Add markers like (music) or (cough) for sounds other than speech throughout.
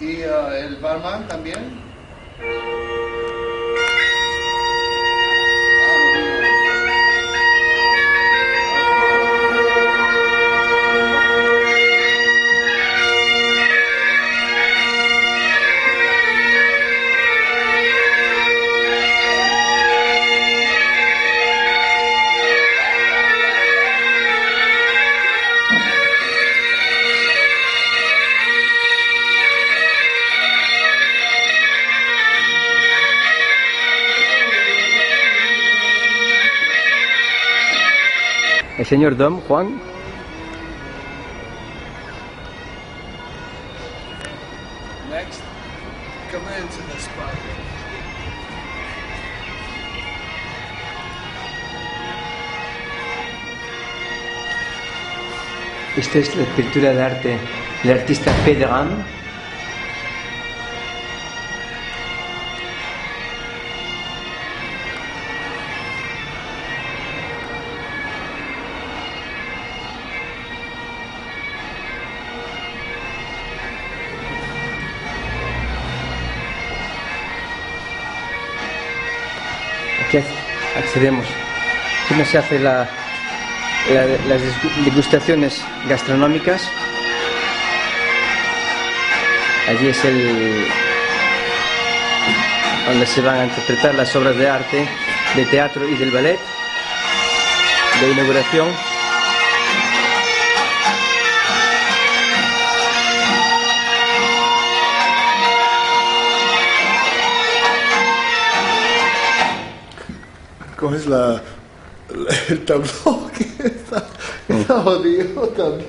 y uh, el barman también. El señor Dom, Juan. Next, come into the spot. Esta es la escultura de arte del artista Pedram. Ac- accedemos. No se hace la, la- las degustaciones gastronómicas. Allí es el donde se van a interpretar las obras de arte, de teatro y del ballet de inauguración. ¿Cómo es la, la- el tabló (laughs) que está, está jodido también?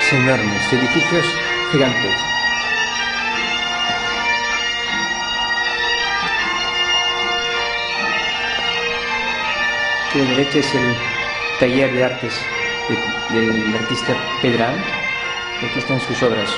Es enorme, este la derecha es el taller de artes de- del artista Pedral. Aquí están sus obras.